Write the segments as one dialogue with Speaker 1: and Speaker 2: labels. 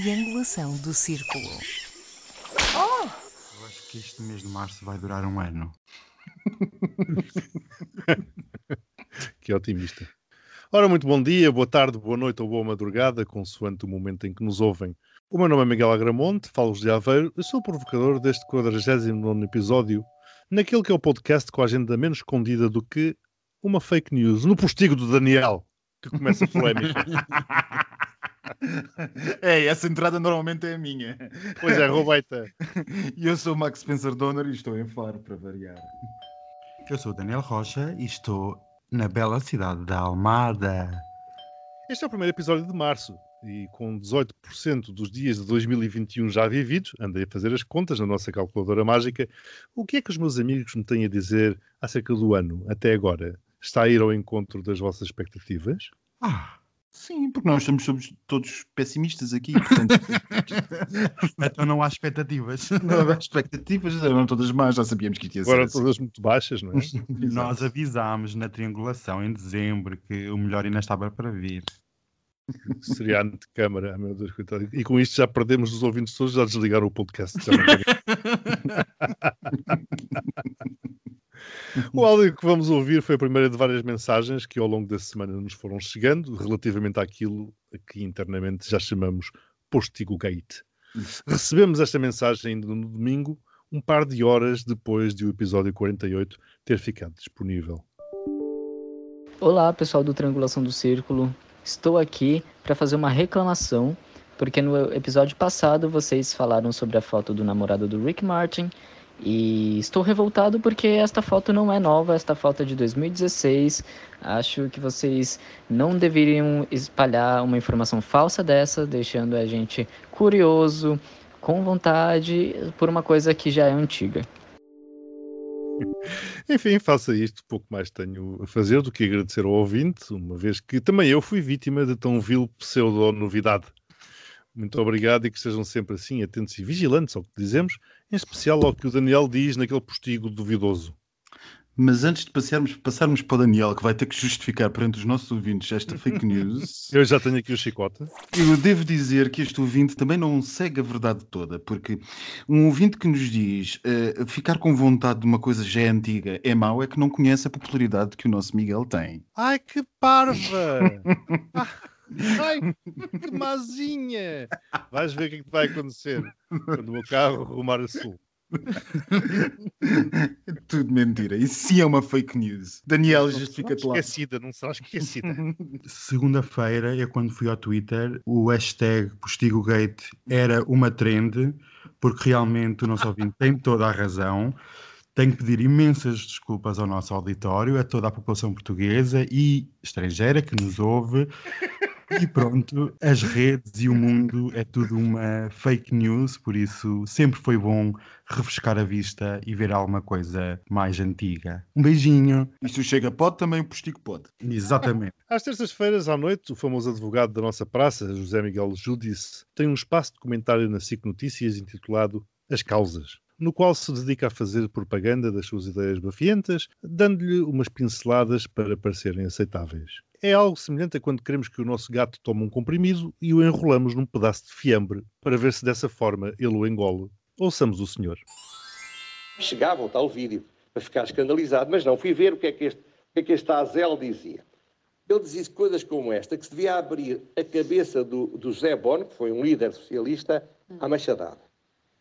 Speaker 1: triangulação do círculo.
Speaker 2: Oh! Eu acho que este mês de março vai durar um ano.
Speaker 3: que otimista. Ora, muito bom dia, boa tarde, boa noite ou boa madrugada, consoante o momento em que nos ouvem. O meu nome é Miguel Agramonte, falo de Aveiro, eu sou o provocador deste 49 episódio, naquele que é o podcast com a agenda menos escondida do que uma fake news, no postigo do Daniel, que começa a polémica.
Speaker 2: É, essa entrada normalmente é a minha.
Speaker 3: Pois é, roubeita.
Speaker 2: E eu sou o Max Spencer Donner e estou em Faro, para variar. Eu sou o Daniel Rocha e estou na bela cidade da Almada.
Speaker 3: Este é o primeiro episódio de março e com 18% dos dias de 2021 já vividos, andei a fazer as contas na nossa calculadora mágica, o que é que os meus amigos me têm a dizer acerca do ano até agora? Está a ir ao encontro das vossas expectativas?
Speaker 2: Ah, Sim, porque nós somos, todos pessimistas aqui. Portanto... então não há expectativas.
Speaker 3: Não há expectativas, eram todas más, já sabíamos que isto ia ser. Agora assim. todas muito baixas, não é?
Speaker 2: nós avisámos na triangulação em dezembro que o melhor ainda estava para vir.
Speaker 3: Seria antecâmara, meu Deus, coitado. E com isto já perdemos os ouvintes todos, já desligaram o podcast. O áudio que vamos ouvir foi a primeira de várias mensagens que ao longo da semana nos foram chegando relativamente àquilo que internamente já chamamos Postigo Gate. Recebemos esta mensagem ainda no domingo, um par de horas depois de o episódio 48 ter ficado disponível.
Speaker 4: Olá, pessoal do Triangulação do Círculo. Estou aqui para fazer uma reclamação, porque no episódio passado vocês falaram sobre a foto do namorado do Rick Martin e estou revoltado porque esta foto não é nova, esta foto é de 2016. Acho que vocês não deveriam espalhar uma informação falsa dessa, deixando a gente curioso, com vontade, por uma coisa que já é antiga.
Speaker 3: Enfim, faça isto, pouco mais tenho a fazer do que agradecer ao ouvinte, uma vez que também eu fui vítima de tão vil pseudo-novidade. Muito obrigado e que estejam sempre assim atentos e vigilantes ao que dizemos, em especial ao que o Daniel diz naquele postigo duvidoso.
Speaker 2: Mas antes de passarmos, passarmos para o Daniel, que vai ter que justificar perante os nossos ouvintes esta fake news.
Speaker 3: eu já tenho aqui o chicote.
Speaker 2: Eu devo dizer que este ouvinte também não segue a verdade toda, porque um ouvinte que nos diz uh, ficar com vontade de uma coisa já é antiga é mau, é que não conhece a popularidade que o nosso Miguel tem.
Speaker 3: Ai que parva! Ai, que mazinha! Vais ver o que, é que vai acontecer quando o meu carro arrumar a sul.
Speaker 2: Tudo mentira. Isso sim é uma fake news. Daniel, justifica-te lá.
Speaker 3: Esquecida, não será esquecida.
Speaker 2: Segunda-feira é quando fui ao Twitter. O hashtag PostigoGate era uma trend, porque realmente o nosso ouvinte tem toda a razão. Tenho que pedir imensas desculpas ao nosso auditório, a toda a população portuguesa e estrangeira que nos ouve. E pronto, as redes e o mundo é tudo uma fake news, por isso sempre foi bom refrescar a vista e ver alguma coisa mais antiga. Um beijinho.
Speaker 3: Isto chega pode, também o postigo pode.
Speaker 2: Exatamente.
Speaker 3: Às terças-feiras à noite, o famoso advogado da nossa praça, José Miguel Judice, tem um espaço de comentário na SIC Notícias intitulado As Causas no qual se dedica a fazer propaganda das suas ideias bafientas, dando-lhe umas pinceladas para parecerem aceitáveis. É algo semelhante a quando queremos que o nosso gato tome um comprimido e o enrolamos num pedaço de fiambre para ver se dessa forma ele o engole. Ouçamos o senhor.
Speaker 5: Chegava o tal vídeo para ficar escandalizado, mas não, fui ver o que é que este, o que é que este Azel dizia. Ele dizia coisas como esta, que se devia abrir a cabeça do, do José Bono, que foi um líder socialista, à machadada.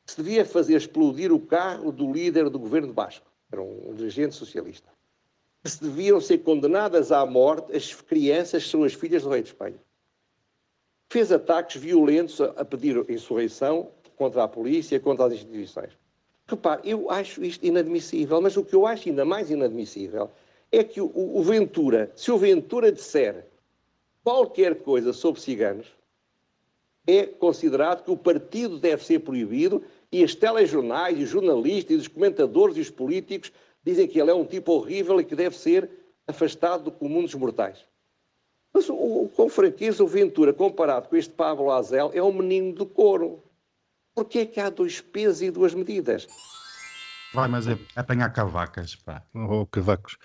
Speaker 5: Que se devia fazer explodir o carro do líder do governo Basco, era um dirigente socialista se deviam ser condenadas à morte as crianças são as filhas do rei de Espanha. Fez ataques violentos a pedir insurreição contra a polícia, contra as instituições. Repare, eu acho isto inadmissível, mas o que eu acho ainda mais inadmissível é que o, o Ventura, se o Ventura disser qualquer coisa sobre ciganos, é considerado que o partido deve ser proibido e os telejornais, e os jornalistas, e os comentadores e os políticos dizem que ele é um tipo horrível e que deve ser afastado do comum dos mortais. Mas, o, com franqueza, o Ventura, comparado com este Pablo Azel, é um menino do couro. Porquê é que há dois pesos e duas medidas?
Speaker 2: Vai, mas é apanhar cavacas, pá.
Speaker 3: Ou cavacos.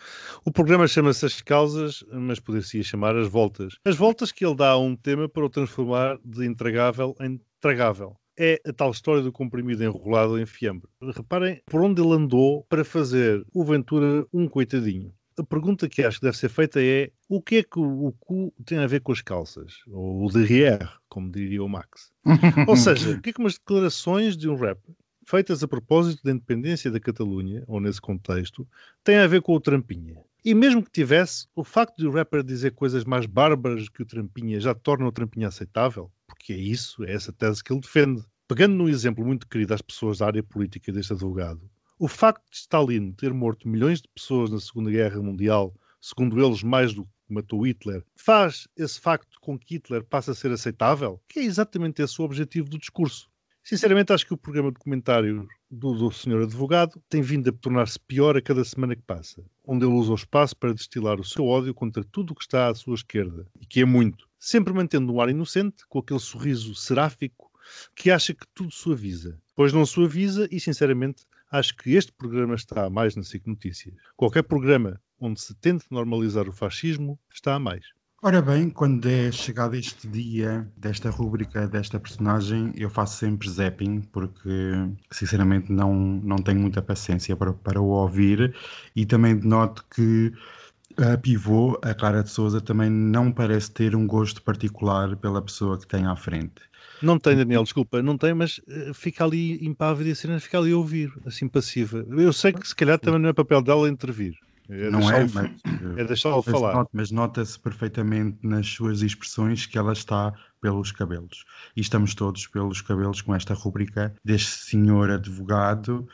Speaker 3: O programa chama-se As Causas, mas poderia chamar As Voltas. As voltas que ele dá a um tema para o transformar de intragável em tragável. É a tal história do comprimido enrolado em fiambre. Reparem por onde ele andou para fazer o Ventura um coitadinho. A pergunta que acho que deve ser feita é o que é que o, cu tem a ver com as calças? Ou o derrière, como diria o Max. Ou seja, o que é que umas declarações de um rapper feitas a propósito da independência da Catalunha, ou nesse contexto, têm a ver com o Trampinha. E mesmo que tivesse, o facto de o rapper dizer coisas mais bárbaras que o Trampinha já torna o Trampinha aceitável, porque é isso, é essa tese que ele defende. Pegando num exemplo muito querido às pessoas da área política deste advogado, o facto de Stalin ter morto milhões de pessoas na Segunda Guerra Mundial, segundo eles mais do que matou Hitler, faz esse facto com que Hitler passe a ser aceitável? Que é exatamente esse o objetivo do discurso. Sinceramente, acho que o programa de comentário do, do senhor advogado tem vindo a tornar-se pior a cada semana que passa, onde ele usa o espaço para destilar o seu ódio contra tudo o que está à sua esquerda, e que é muito, sempre mantendo um ar inocente, com aquele sorriso seráfico que acha que tudo suaviza. Pois não suaviza e, sinceramente, acho que este programa está a mais na SIC Notícias. Qualquer programa onde se tente normalizar o fascismo está a mais.
Speaker 2: Ora bem, quando é chegado este dia desta rúbrica, desta personagem, eu faço sempre zapping, porque sinceramente não, não tenho muita paciência para, para o ouvir e também noto que a pivô, a Clara de Souza, também não parece ter um gosto particular pela pessoa que tem à frente.
Speaker 3: Não tem, Daniel, desculpa, não tem, mas uh, fica ali impávida e a cena fica ali a ouvir, assim passiva. Eu sei que se calhar também não é papel dela intervir.
Speaker 2: É não é, mas,
Speaker 3: é deixá-lo falar.
Speaker 2: Nota, mas nota-se perfeitamente nas suas expressões que ela está pelos cabelos. E estamos todos pelos cabelos com esta rubrica deste senhor advogado.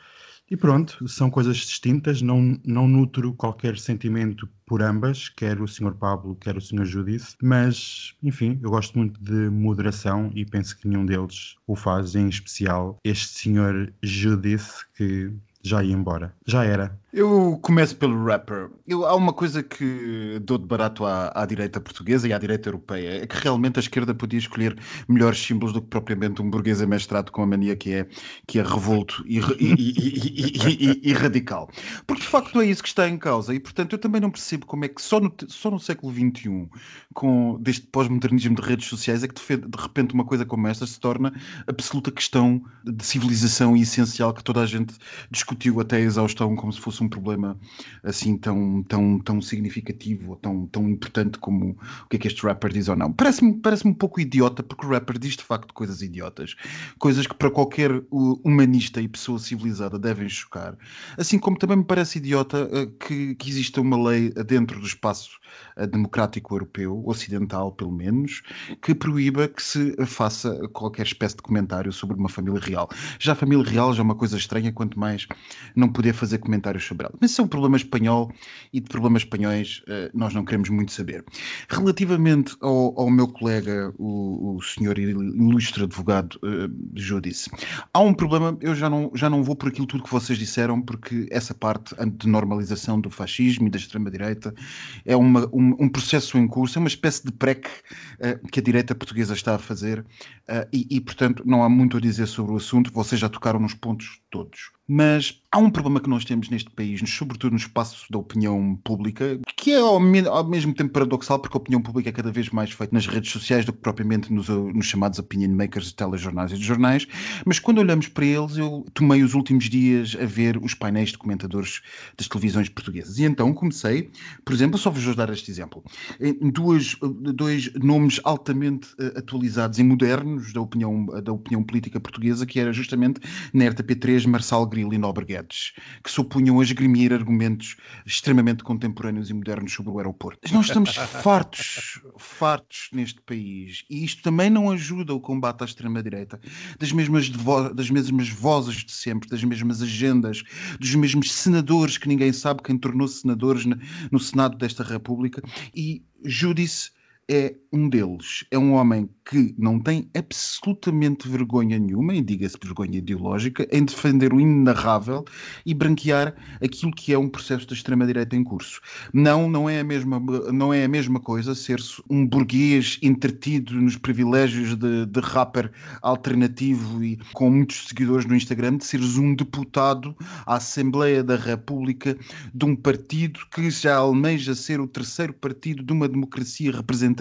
Speaker 2: E pronto, são coisas distintas, não, não nutro qualquer sentimento por ambas, quer o Sr. Pablo, quer o Sr. Judice, mas, enfim, eu gosto muito de moderação e penso que nenhum deles o faz, em especial este Sr. Judice, que já ia embora. Já era.
Speaker 6: Eu começo pelo rapper. Eu, há uma coisa que dou de barato à, à, direita portuguesa e à direita europeia, é que realmente a esquerda podia escolher melhores símbolos do que propriamente um burguês amestrado com a mania que é, que é revolto e, e, e, e, radical. Porque de facto não é isso que está em causa e portanto eu também não percebo como é que só no, só no século XXI, com deste pós-modernismo de redes sociais, é que de, de repente uma coisa como esta se torna absoluta questão de civilização e essencial que toda a gente discutiu até a exaustão como se fosse um problema assim tão, tão, tão significativo ou tão, tão importante como o que é que este rapper diz ou não. Parece-me parece um pouco idiota, porque o rapper diz de facto coisas idiotas, coisas que para qualquer humanista e pessoa civilizada devem chocar. Assim como também me parece idiota uh, que, que exista uma lei dentro do espaço uh, democrático europeu, ocidental pelo menos, que proíba que se faça qualquer espécie de comentário sobre uma família real. Já a família real já é uma coisa estranha, quanto mais não poder fazer comentários sobre ela. Mas isso é um problema espanhol e de problemas espanhóis uh, nós não queremos muito saber. Relativamente ao, ao meu colega, o, o senhor ilustre advogado uh, Judice, há um problema, eu já não, já não vou por aquilo tudo que vocês disseram, porque essa parte de normalização do fascismo e da extrema-direita é uma, um, processo em curso, é uma espécie de PREC uh, que a direita portuguesa está a fazer uh, e, e, portanto, não há muito a dizer sobre o assunto, vocês já tocaram nos pontos todos. Mas há um problema que nós temos neste país, sobretudo no espaço da opinião pública, que é ao, me ao, mesmo tempo paradoxal, porque a opinião pública é cada vez mais feita nas redes sociais do que propriamente nos, nos chamados opinion makers de telejornais e de jornais. Mas quando olhamos para eles, eu tomei os últimos dias a ver os painéis de comentadores das televisões portuguesas. E então comecei, por exemplo, só vos dar este exemplo, em duas, dois nomes altamente uh, atualizados e modernos da opinião, da opinião política portuguesa, que era justamente na RTP3 Marçal Grilo e Nobre Guedes, que se opunham a esgrimir argumentos extremamente contemporâneos e modernos sobre o aeroporto. Nós estamos fartos, fartos neste país, e isto também não ajuda o combate à extrema-direita, das mesmas, das mesmas vozes de sempre, das mesmas agendas, dos mesmos senadores que ninguém sabe quem tornou-se senadores no Senado desta República, e Júdice é um deles. É um homem que não tem absolutamente vergonha nenhuma, e diga-se vergonha ideológica, em defender o inenarrável e branquear aquilo que é um processo da extrema-direita em curso. Não, não é a mesma, não é a mesma coisa ser-se um burguês entretido nos privilégios de, de rapper alternativo e com muitos seguidores no Instagram, de seres um deputado à Assembleia da República de um partido que já almeja ser o terceiro partido de uma democracia representativa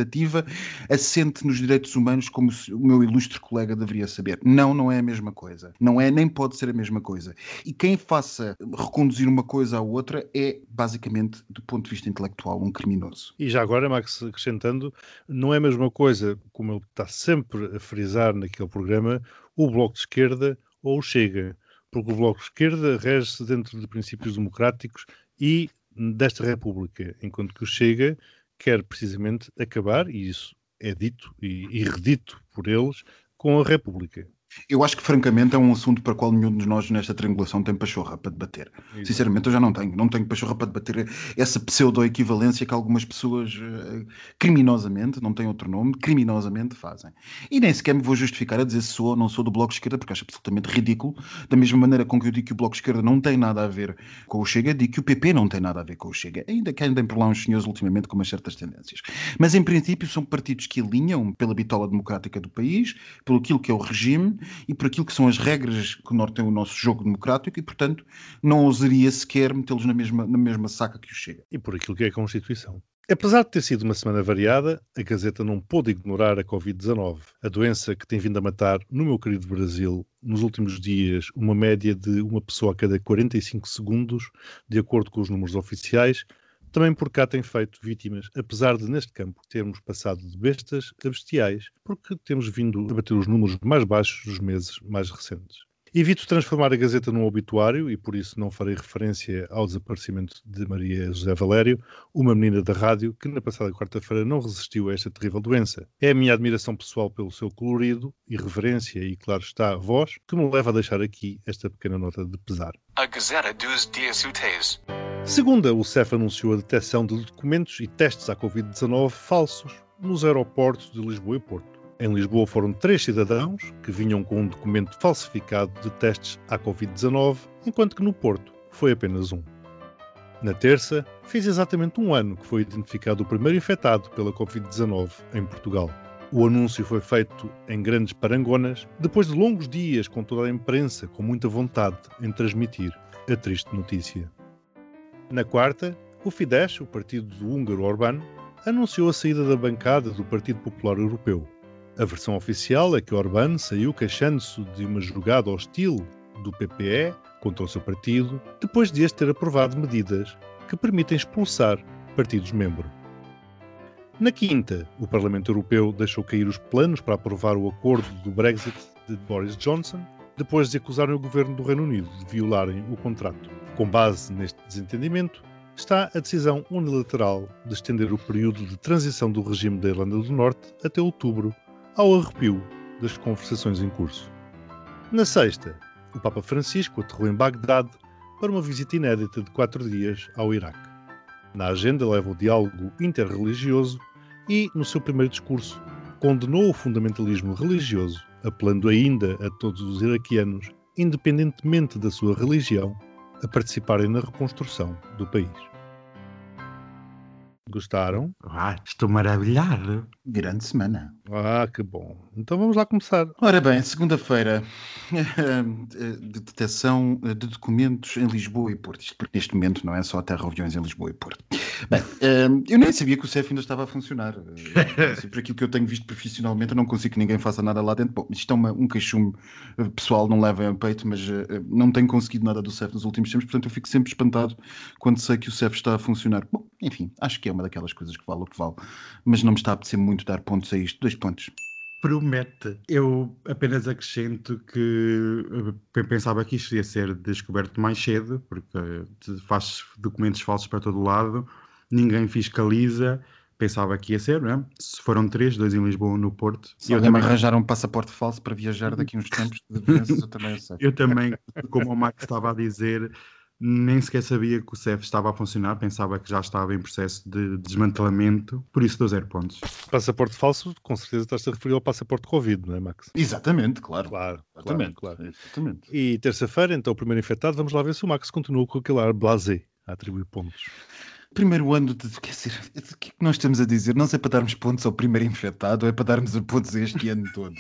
Speaker 6: assente nos direitos humanos, como o meu ilustre colega deveria saber. Não, não é a mesma coisa. Não é, nem pode ser a mesma coisa. E quem faça reconduzir uma coisa à outra é, basicamente, do ponto de vista intelectual, um criminoso.
Speaker 3: E já agora, Max, acrescentando, não é a mesma coisa, como ele está sempre a frisar naquele programa, o Bloco de Esquerda ou o Chega. Porque o Bloco de Esquerda rege-se dentro de princípios democráticos e desta República, enquanto que o Chega quer precisamente acabar, e isso é dito e, e redito por eles, com a República.
Speaker 6: Eu acho que, francamente, é um assunto para o qual nenhum de nós nesta triangulação tem pachorra para debater. Exato. Sinceramente, eu já não tenho. Não tenho pachorra para debater essa pseudo-equivalência que algumas pessoas, uh, criminosamente, não tem outro nome, criminosamente fazem. E nem sequer me vou justificar a dizer se sou ou não sou do Bloco de Esquerda, porque acho absolutamente ridículo. Da mesma maneira com que eu digo que o Bloco de Esquerda não tem nada a ver com o Chega, digo que o PP não tem nada a ver com o Chega. Ainda que andem por lá uns senhores ultimamente com umas certas tendências. Mas, em princípio, são partidos que alinham pela bitola democrática do país, pelo aquilo que é o regime e por aquilo que são as regras que norteiam o nosso jogo democrático e, portanto, não ousaria sequer metê-los na mesma, na mesma saca que o Chega.
Speaker 3: E por aquilo que é a Constituição. Apesar de ter sido uma semana variada, a Gazeta não pôde ignorar a Covid-19, a doença que tem vindo a matar, no meu querido Brasil, nos últimos dias, uma média de uma pessoa a cada 45 segundos, de acordo com os números oficiais, também por cá tem feito vítimas, apesar de neste campo termos passado de bestas a bestiais, porque temos vindo a bater os números mais baixos dos meses mais recentes. Evito transformar a Gazeta num obituário e por isso não farei referência ao desaparecimento de Maria José Valério, uma menina da rádio que na passada quarta-feira não resistiu a esta terrível doença. É a minha admiração pessoal pelo seu colorido, irreverência e, claro está, voz que me leva a deixar aqui esta pequena nota de pesar. A Gazeta dos Dias Úteis. Segunda, o CEF anunciou a detecção de documentos e testes à Covid-19 falsos nos aeroportos de Lisboa e Porto. Em Lisboa foram três cidadãos que vinham com um documento falsificado de testes à Covid-19, enquanto que no Porto foi apenas um. Na terça, fez exatamente um ano que foi identificado o primeiro infectado pela Covid-19 em Portugal. O anúncio foi feito em grandes parangonas, depois de longos dias com toda a imprensa com muita vontade em transmitir a triste notícia. Na quarta, o Fidesz, o partido do húngaro Orbán, anunciou a saída da bancada do Partido Popular Europeu. A versão oficial é que Orbán saiu queixando-se de uma jogada hostil do PPE contra o seu partido, depois de este ter aprovado medidas que permitem expulsar partidos-membro. Na quinta, o Parlamento Europeu deixou cair os planos para aprovar o acordo do Brexit de Boris Johnson, depois de acusarem o governo do Reino Unido de violarem o contrato. Com base neste desentendimento, está a decisão unilateral de estender o período de transição do regime da Irlanda do Norte até outubro, ao arrepio das conversações em curso. Na sexta, o Papa Francisco aterrou em Bagdade para uma visita inédita de quatro dias ao Iraque. Na agenda leva o diálogo interreligioso e, no seu primeiro discurso, condenou o fundamentalismo religioso, apelando ainda a todos os iraquianos, independentemente da sua religião, a participarem na reconstrução do país. Gostaram?
Speaker 2: Ah, estou maravilhado.
Speaker 6: Grande semana.
Speaker 3: Ah, que bom. Então vamos lá começar.
Speaker 6: Ora bem, segunda-feira, de detecção de documentos em Lisboa e Porto. Isto porque neste momento não é só terra aviões em Lisboa e Porto. Bem, eu nem sabia que o CEF ainda estava a funcionar. Por aquilo que eu tenho visto profissionalmente, eu não consigo que ninguém faça nada lá dentro. Bom, isto é uma, um queixume pessoal, não leva a peito, mas não tenho conseguido nada do CEF nos últimos tempos, portanto eu fico sempre espantado quando sei que o CEF está a funcionar. Bom, enfim, acho que é uma daquelas coisas que vale o que vale, mas não me está a apetecer muito dar pontos a isto. Dois pontos.
Speaker 2: Promete. Eu apenas acrescento que eu pensava que isto ia ser descoberto mais cedo, porque faz documentos falsos para todo lado, ninguém fiscaliza. Pensava que ia ser, não é? Se foram três, dois em Lisboa um no Porto.
Speaker 6: Se eu também arranjar um passaporte falso para viajar daqui uns tempos de doenças, eu também sei.
Speaker 2: Eu também, como o Max estava a dizer, nem sequer sabia que o CEF estava a funcionar, pensava que já estava em processo de desmantelamento, por isso dou zero pontos.
Speaker 3: Passaporte falso, com certeza estás a referir ao passaporte Covid, não é, Max?
Speaker 6: Exatamente, claro.
Speaker 3: Claro,
Speaker 6: Exatamente,
Speaker 3: claro, claro.
Speaker 6: Exatamente.
Speaker 3: E terça-feira, então, o primeiro infectado, vamos lá ver se o Max continua com aquele ar blasé a atribuir pontos.
Speaker 6: Primeiro ano de. Quer dizer, o que é que nós estamos a dizer? Não sei para darmos pontos ao primeiro infectado ou é para darmos pontos este ano todo.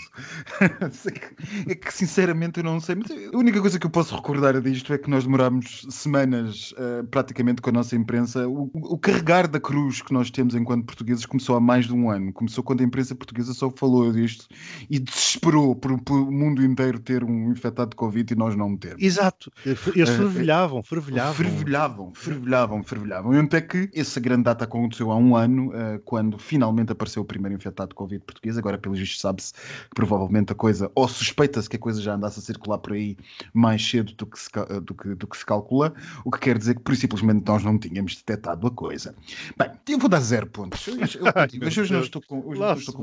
Speaker 6: é que sinceramente eu não sei. Mas a única coisa que eu posso recordar disto é que nós demorámos semanas uh, praticamente com a nossa imprensa. O, o, carregar da cruz que nós temos enquanto portugueses começou há mais de um ano. Começou quando a imprensa portuguesa só falou disto e desesperou por, por o mundo inteiro ter um infectado de Covid e nós não termos.
Speaker 3: Exato. Eles fervilhavam, fervilhavam.
Speaker 6: Fervilhavam, fervilhavam, fervilhavam. E onde é que essa grande data aconteceu há um ano, uh, quando finalmente apareceu o primeiro infectado de Covid português. Agora, pelo visto, sabe-se que provavelmente a coisa, ou suspeita-se que a coisa já andasse a circular por aí mais cedo do que, se, do que, do que se calcula, o que quer dizer que, por simplesmente, nós não tínhamos detectado a coisa. Bem, eu vou dar zero pontos. Eu, eu, eu, hoje não estou com, hoje não estou com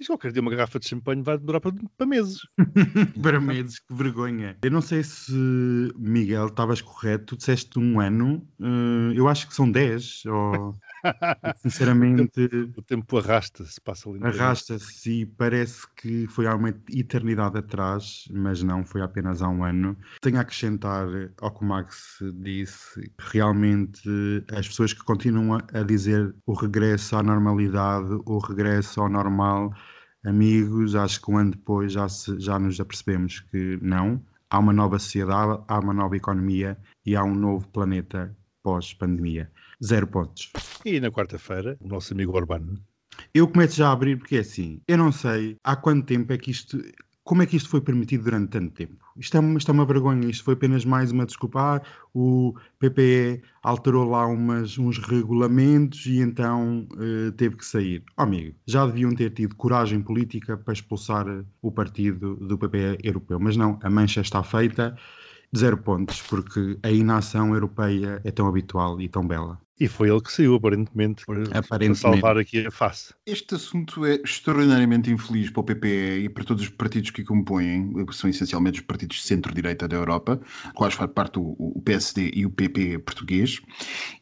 Speaker 3: mas qualquer dia uma garrafa de champanhe vai durar para, para meses.
Speaker 2: para meses, que vergonha. Eu não sei se, Miguel, estavas correto. Tu disseste um ano. Uh, eu acho que são dez. Ou... Sinceramente.
Speaker 3: O tempo, arrasta-se, passa ali.
Speaker 2: Arrasta-se e parece que foi há uma eternidade atrás, mas não, foi apenas há um ano. Tenho a acrescentar ao que o Max disse, realmente as pessoas que continuam a dizer o regresso à normalidade, o regresso ao normal, amigos, acho que um ano depois já, se, já nos apercebemos que não. Há uma nova sociedade, há uma nova economia e há um novo planeta pós-pandemia. Zero pontos.
Speaker 3: E na quarta-feira, o nosso amigo Urbano.
Speaker 2: Eu começo já a abrir porque é assim, eu não sei há quanto tempo é que isto como é que isto foi permitido durante tanto tempo? Isto é, isto é uma vergonha, isto foi apenas mais uma desculpa. Ah, o PPE alterou lá umas, uns regulamentos e então uh, teve que sair. Oh, amigo, já deviam ter tido coragem política para expulsar o partido do PPE europeu, mas não, a mancha está feita, zero pontos, porque a inação europeia é tão habitual e tão bela.
Speaker 3: E foi ele que saiu, aparentemente, aparentemente. para salvar aqui a face.
Speaker 6: Este assunto é extraordinariamente infeliz para o PPE e para todos os partidos que o compõem, que são essencialmente os partidos de centro-direita da Europa, quais faz parte o, o, PSD e o PP português.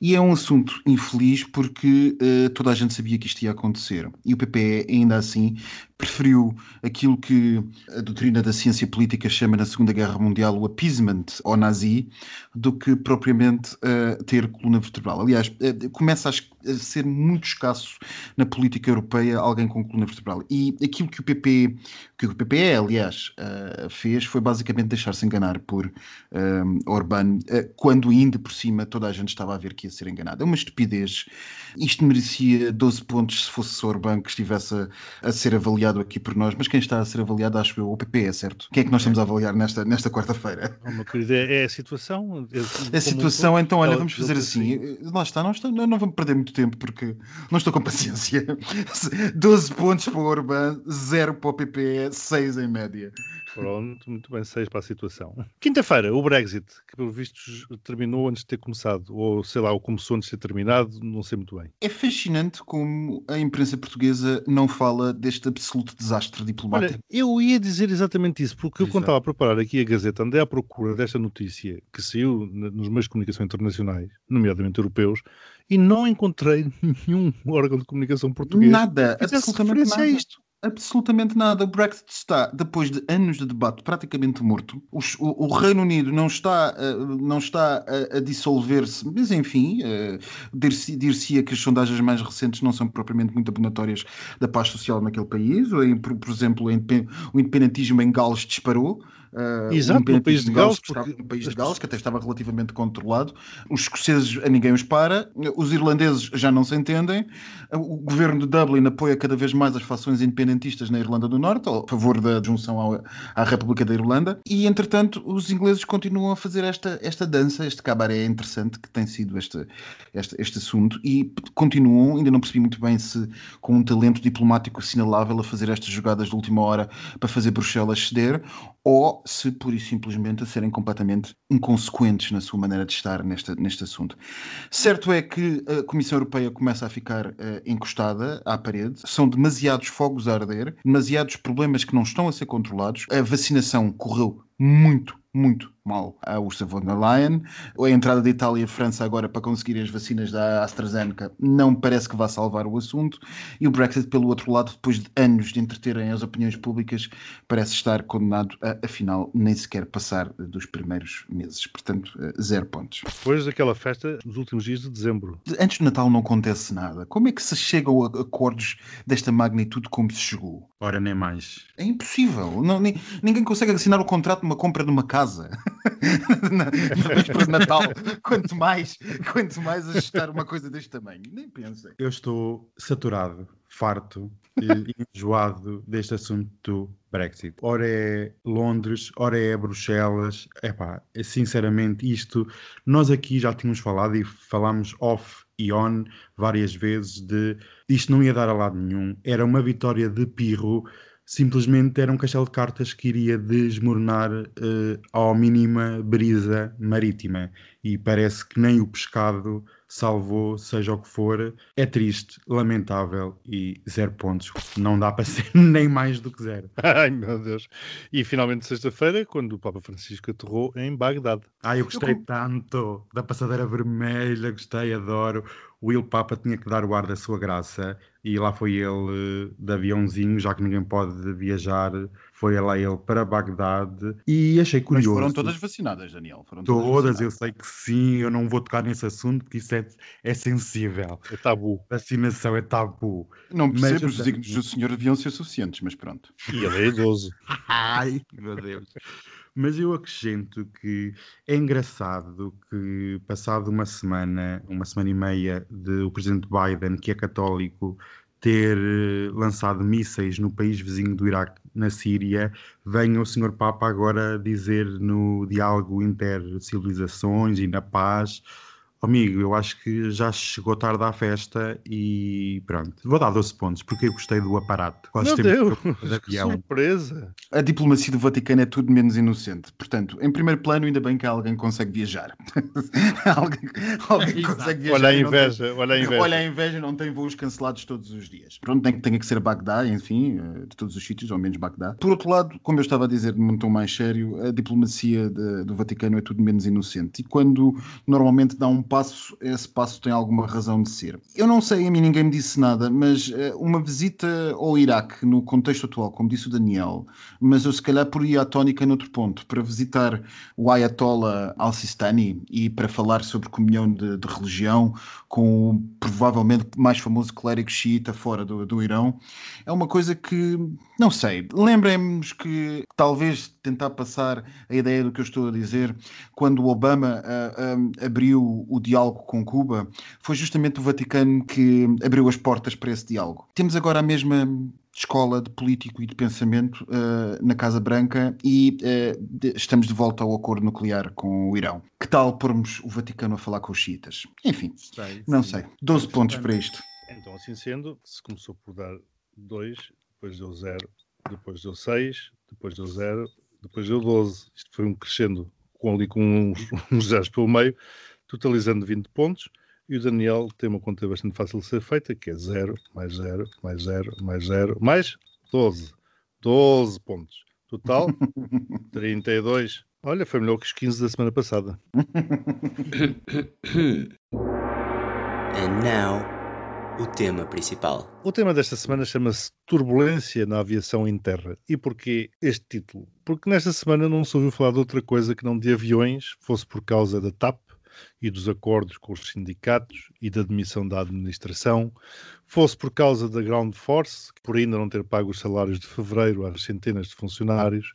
Speaker 6: E é um assunto infeliz porque uh, toda a gente sabia que isto ia acontecer. E o PPE, ainda assim, preferiu aquilo que a doutrina da ciência política chama na Segunda Guerra Mundial o appeasement ao nazi, do que propriamente uh, ter coluna vertebral. Aliás, começa a ser muito escasso na política europeia alguém com coluna vertebral. E aquilo que o PP, que o PPE, aliás, uh, fez foi basicamente deixar-se enganar por uh, Orbán, uh, quando ainda por cima toda a gente estava a ver que ia ser enganado. É uma estupidez. Isto merecia 12 pontos se fosse Orbán que estivesse a, a, ser avaliado aqui por nós, mas quem está a ser avaliado, acho eu, o PPE, certo? Quem é que nós estamos a avaliar nesta, nesta quarta-feira?
Speaker 3: Querida, é a situação.
Speaker 6: É, a situação, então, olha, vamos fazer assim. Lá está, não, não vamos perder muito tempo porque não estou com paciência. 12 pontos para o Orban, 0 para o PPE, 6 em média.
Speaker 3: Pronto, muito bem, 6 para a situação. Quinta-feira, o Brexit, que pelo visto terminou antes de ter começado, ou sei lá, ou começou antes de ter terminado, não sei muito bem.
Speaker 6: É fascinante como a imprensa portuguesa não fala deste absoluto desastre diplomático. Olha,
Speaker 3: eu ia dizer exatamente isso, porque Exato. eu quando estava a preparar aqui a Gazeta, andei à procura desta notícia que saiu nos meios de comunicação internacionais, nomeadamente europeus, e não encontrei nenhum órgão de comunicação português
Speaker 6: nada, que absolutamente nada. a isto. Absolutamente nada. O Brexit está, depois de anos de debate, praticamente morto. O, o, o Reino Unido não está, uh, não está a, a dissolver-se, mas enfim, uh, dir-se-ia que as sondagens mais recentes não são propriamente muito abonatórias da paz social naquele país. Ou, por, por exemplo, o independentismo em Gales disparou.
Speaker 3: Uh, Exato, no país de Gales,
Speaker 6: porque... no país de Gales, que até estava relativamente controlado. Os escoceses a ninguém os para, os irlandeses já não se entendem. O governo de Dublin apoia cada vez mais as fações independentistas na Irlanda do Norte, a favor da junção ao, à República da Irlanda. E, entretanto, os ingleses continuam a fazer esta, esta dança, este cabaré interessante que tem sido este, este, este assunto e continuam, ainda não percebi muito bem se com um talento diplomático assinalável a fazer estas jogadas de última hora para fazer Bruxelas ceder ou se pura e simplesmente a serem completamente inconsequentes na sua maneira de estar neste, neste assunto. Certo é que a Comissão Europeia começa a ficar uh, encostada à parede, são demasiados fogos a arder, demasiados problemas que não estão a ser controlados, a vacinação correu muito, muito mal a Ursula von der Leyen. A entrada de Itália e França agora para conseguir as vacinas da AstraZeneca não parece que vá salvar o assunto. E o Brexit, pelo outro lado, depois de anos de entreterem as opiniões públicas, parece estar condenado a, afinal, nem sequer passar dos primeiros meses. Portanto, eh, zero pontos.
Speaker 3: Depois daquela festa, nos últimos dias de dezembro.
Speaker 6: Antes do Natal não acontece nada. Como é que se chegam a acordos desta magnitude como se chegou?
Speaker 2: Ora, nem mais.
Speaker 6: É impossível. Não, nem, ninguém consegue assinar o contrato de uma compra de uma casa na, na véspera de Natal. Quanto mais, quanto mais ajustar uma coisa deste tamanho. Nem pensem.
Speaker 2: Eu estou saturado, farto e enjoado deste assunto do Brexit. Ora é Londres, ora é Bruxelas. Epá, sinceramente, isto nós aqui já tínhamos falado e falámos off e on várias vezes de isto não ia dar a lado nenhum. Era uma vitória de pirro simplesmente era um castelo de cartas que iria desmoronar uh, ao mínima brisa marítima. E parece que nem o pescado salvou, seja o que for. É triste, lamentável e zero pontos. Não dá para ser nem mais do que zero.
Speaker 3: Ai meu Deus. E finalmente sexta-feira, quando o Papa Francisco aterrou em Bagdade.
Speaker 2: Ai, eu gostei eu... tanto da passadeira vermelha, gostei, adoro. O Will Papa tinha que dar o ar da sua graça e lá foi ele eh, de aviãozinho, já que ninguém pode viajar, foi lá ele para Bagdade e achei curioso.
Speaker 6: Mas foram todas vacinadas, Daniel?
Speaker 2: Foram todas, todas eu sei que sim, eu não vou tocar nesse assunto porque isso é, é sensível.
Speaker 3: É tabu.
Speaker 2: Vacinação é tabu.
Speaker 6: Não percebo, mas, os signos do senhor deviam ser suficientes, mas pronto.
Speaker 3: E ele é idoso.
Speaker 2: Ai, meu Deus. Mas eu acrescento que é engraçado que, passado uma semana, uma semana e meia, de o presidente Biden, que é católico, ter eh, lançado mísseis no país vizinho do Iraque, na Síria, venha o Senhor Papa agora dizer no diálogo inter-civilizações e na paz Amigo, eu acho que já chegou tarde à festa e pronto. Vou dar 12 pontos porque eu gostei do aparato.
Speaker 3: Meu Deus, que surpresa!
Speaker 6: A diplomacia do Vaticano é tudo menos inocente. Portanto, em primeiro plano, ainda bem que alguém consegue viajar. alguém, alguém consegue viajar.
Speaker 3: Olha a inveja, tem... olha a inveja.
Speaker 6: Olha a inveja, não tem voos cancelados todos os dias. Pronto, tem, tem que ser Bagdá, enfim, eh, de todos os sítios, ou menos Bagdá. Por outro lado, como eu estava a dizer de um tom mais sério, a diplomacia de, do Vaticano é tudo menos inocente. E quando normalmente dá um passo, esse passo tem alguma razão de ser. Eu não sei, a mim ninguém me disse nada, mas uh, uma visita ao Iraque, no contexto atual, como disse o Daniel, mas eu se calhar poria a tónica noutro ponto, para visitar o Ayatollah al-Sistani e para falar sobre comunhão de, de, religião com o provavelmente mais famoso clérigo xiita fora do, do Irão, é uma coisa que, não sei, lembremos que talvez tentar passar a ideia do que eu estou a dizer, quando o Obama uh, uh, abriu o diálogo com Cuba, foi justamente o Vaticano que abriu as portas para esse diálogo. Temos agora a mesma escola de político e de pensamento uh, na Casa Branca e uh, de, estamos de volta ao acordo nuclear com o Irão. Que tal pormos o Vaticano a falar com os xiitas? Enfim, sei, não sei. 12 pontos para isto.
Speaker 3: Então, assim sendo, se começou por dar 2, depois deu 0, depois deu 6, depois deu 0, depois deu 12. Isto foi um crescendo com ali com uns, uns zeros pelo meio totalizando 20 pontos. E o Daniel tem uma conta bastante fácil de ser feita, que é 0, mais 0, mais 0, mais 0, mais 12. 12 pontos. Total, 32. Olha, foi melhor que os 15 da semana passada.
Speaker 7: And now, o tema principal.
Speaker 3: O tema desta semana chama-se Turbulência na Aviação em Terra. E porquê este título? Porque nesta semana não se ouviu falar de outra coisa que não de aviões, fosse por causa da TAP, e dos acordos com os sindicatos e da demissão da administração, fosse por causa da Ground Force, por ainda não ter pago os salários de fevereiro às centenas de funcionários,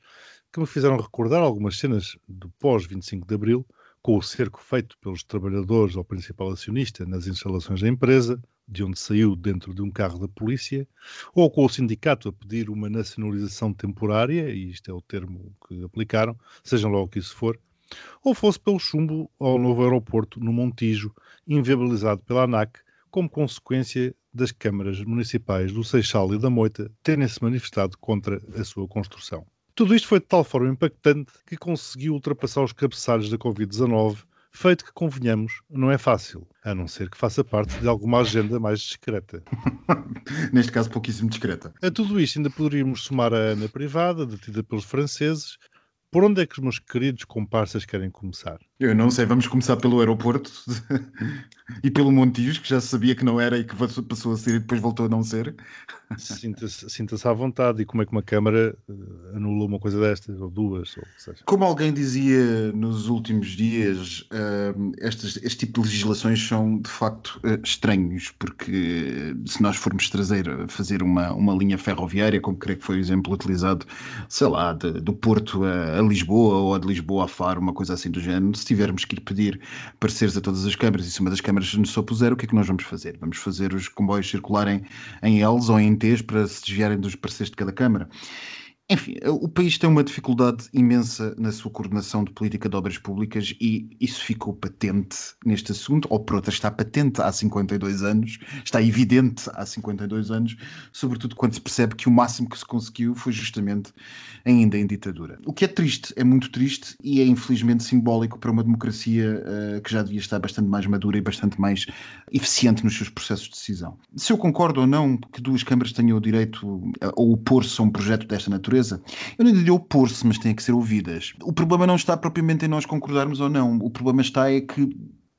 Speaker 3: que me fizeram recordar algumas cenas do pós-25 de Abril, com o cerco feito pelos trabalhadores ao principal acionista nas instalações da empresa, de onde saiu dentro de um carro da polícia, ou com o sindicato a pedir uma nacionalização temporária, e isto é o termo que aplicaram, sejam logo o que isso for, ou fosse pelo chumbo ao novo aeroporto no Montijo, inviabilizado pela ANAC, como consequência das câmaras municipais do Seixal e da Moita terem-se manifestado contra a sua construção. Tudo isto foi de tal forma impactante que conseguiu ultrapassar os cabeçalhos da Covid-19, feito que, convenhamos, não é fácil, a não ser que faça parte de alguma agenda mais discreta.
Speaker 6: Neste caso, pouquíssimo discreta.
Speaker 3: A tudo isto ainda poderíamos somar a Ana Privada, detida pelos franceses, Por onde é que os meus queridos comparsas querem começar?
Speaker 6: Eu não sei, vamos começar pelo aeroporto e pelo Montijo, que já sabia que não era e que passou a ser e depois voltou a não ser.
Speaker 3: Sinta-se sinta à vontade e como é que uma Câmara uh, anula uma coisa destas, ou duas, ou seja.
Speaker 6: Como alguém dizia nos últimos dias, uh, este tipo de legislações são de facto uh, estranhos, porque se nós formos trazer, fazer uma, uma linha ferroviária, como creio que foi o exemplo utilizado, sei lá, de, do Porto a, Lisboa ou de Lisboa a Faro, uma coisa assim do género, se tivermos que ir pedir pareceres a todas as câmaras e se uma das câmaras nos opuser, o que é que nós vamos fazer? Vamos fazer os comboios circularem em Ls ou em Ts para se desviarem dos pareceres de cada câmara. Enfim, o país tem uma dificuldade imensa na sua coordenação de política de obras públicas e isso ficou patente neste assunto, ou por outra, está patente há 52 anos, está evidente há 52 anos, sobretudo quando se percebe que o máximo que se conseguiu foi justamente ainda em ditadura. O que é triste, é muito triste e é infelizmente simbólico para uma democracia uh, que já devia estar bastante mais madura e bastante mais eficiente nos seus processos de decisão. Se eu concordo ou não que duas câmaras tenham o direito a opor-se a um projeto desta natureza, natureza. Eu não diria opor-se, mas têm que ser ouvidas. O problema não está propriamente em nós concordarmos ou não. O problema está é que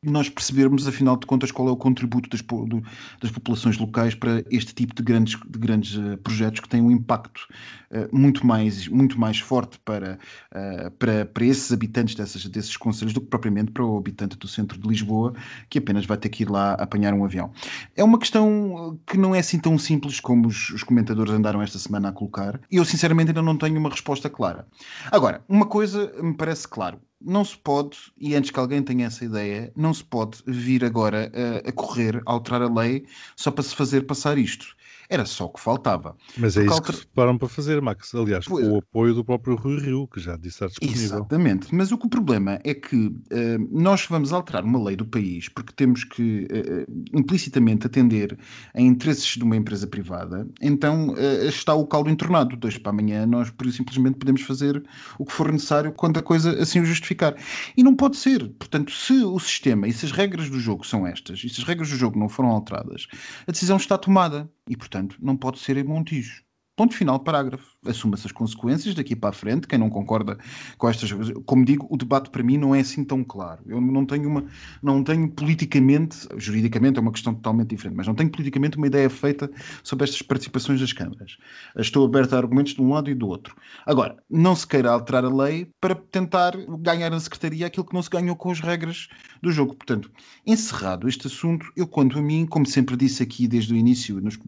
Speaker 6: nós percebermos, afinal de contas, qual é o contributo das, do, das populações locais para este tipo de grandes, de grandes uh, projetos que têm um impacto uh, muito, mais, muito mais forte para, uh, para, para esses habitantes dessas, desses conselhos do que propriamente para o habitante do centro de Lisboa, que apenas vai ter que ir lá apanhar um avião. É uma questão que não é assim tão simples como os, os comentadores andaram esta semana a colocar, e eu sinceramente ainda não tenho uma resposta clara. Agora, uma coisa me parece claro não se pode, e antes que alguém tenha essa ideia, não se pode vir agora a, a correr, a alterar a lei só para se fazer passar isto. Era só o que faltava.
Speaker 3: Mas é isso alter... que se preparam para fazer, Max. Aliás, pois... com o apoio do próprio Rui Rio, que já disse estar disponível.
Speaker 6: Exatamente. Mas o, que o problema é que uh, nós vamos alterar uma lei do país porque temos que uh, implicitamente atender a interesses de uma empresa privada, então uh, está o caldo entornado. Dois para amanhã nós por simplesmente podemos fazer o que for necessário quando a coisa assim o justificar. E não pode ser. Portanto, se o sistema e se as regras do jogo são estas, e se as regras do jogo não foram alteradas, a decisão está tomada. E, portanto, não pode ser em Montijo. Ponto final, parágrafo assuma-se as consequências daqui para a frente. Quem não concorda com estas como digo, o debate para mim não é assim tão claro. Eu não tenho uma, não tenho politicamente, juridicamente é uma questão totalmente diferente, mas não tenho politicamente uma ideia feita sobre estas participações das câmaras. Estou aberto a argumentos de um lado e do outro. Agora, não se queira alterar a lei para tentar ganhar na secretaria aquilo que não se ganhou com as regras do jogo. Portanto, encerrado este assunto, eu quanto a mim, como sempre disse aqui desde o início, nos,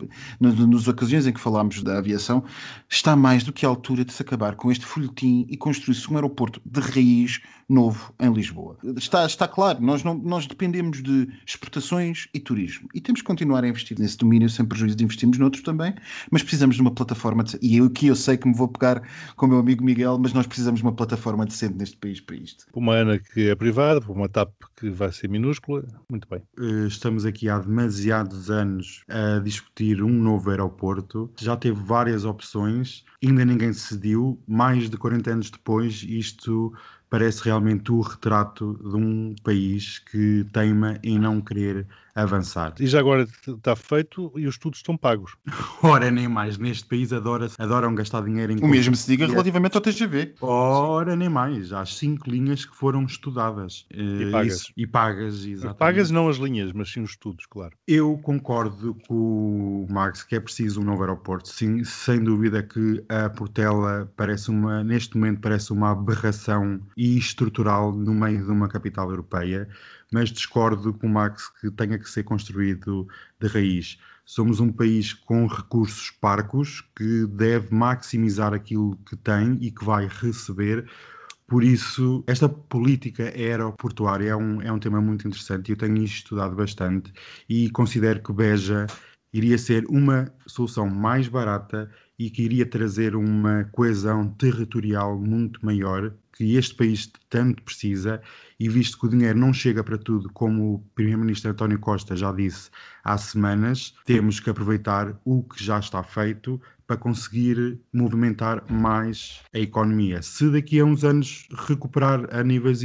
Speaker 6: nos ocasiões em que falámos da aviação, está mais do que a altura de se acabar com este folhetim e construir-se um aeroporto de raiz novo em Lisboa. Está, está claro, nós, não, nós dependemos de exportações e turismo e temos que continuar a investir nesse domínio sem prejuízo de investirmos noutros também, mas precisamos de uma plataforma de, e eu aqui eu sei que me vou pegar com o meu amigo Miguel, mas nós precisamos de uma plataforma decente neste país para isto.
Speaker 3: Para uma ANA que é privada, para uma TAP que vai ser minúscula, muito bem.
Speaker 2: Eh, estamos aqui há demasiados anos a discutir um novo aeroporto, já teve várias opções, ainda ninguém decidiu, mais de 40 anos depois isto parece realmente o retrato de um país que teima em não querer avançar.
Speaker 3: E já agora está feito e os estudos estão pagos.
Speaker 2: Ora, nem mais. Neste país adora adoram gastar dinheiro em...
Speaker 6: O mesmo se diga relativamente ao TGV.
Speaker 2: Ora, nem mais. Há cinco linhas que foram estudadas.
Speaker 3: E pagas.
Speaker 2: Isso, e pagas, exatamente.
Speaker 3: Pagas não as linhas, mas sim os estudos, claro.
Speaker 2: Eu concordo com o Max que é preciso um novo aeroporto. Sim, sem dúvida que a Portela parece uma, neste momento parece uma aberração e estrutural no meio de uma capital europeia mas discordo com o Max que tenha que ser construído de raiz. Somos um país com recursos parcos que deve maximizar aquilo que tem e que vai receber. Por isso, esta política aeroportuária é um, é um tema muito interessante e eu tenho estudado bastante e considero que Beja iria ser uma solução mais barata e que iria trazer uma coesão territorial muito maior que este país tanto precisa e visto que o dinheiro não chega para tudo, como o Primeiro-Ministro António Costa já disse há semanas, temos que aproveitar o que já está feito para conseguir movimentar mais a economia. Se daqui a uns anos recuperar a níveis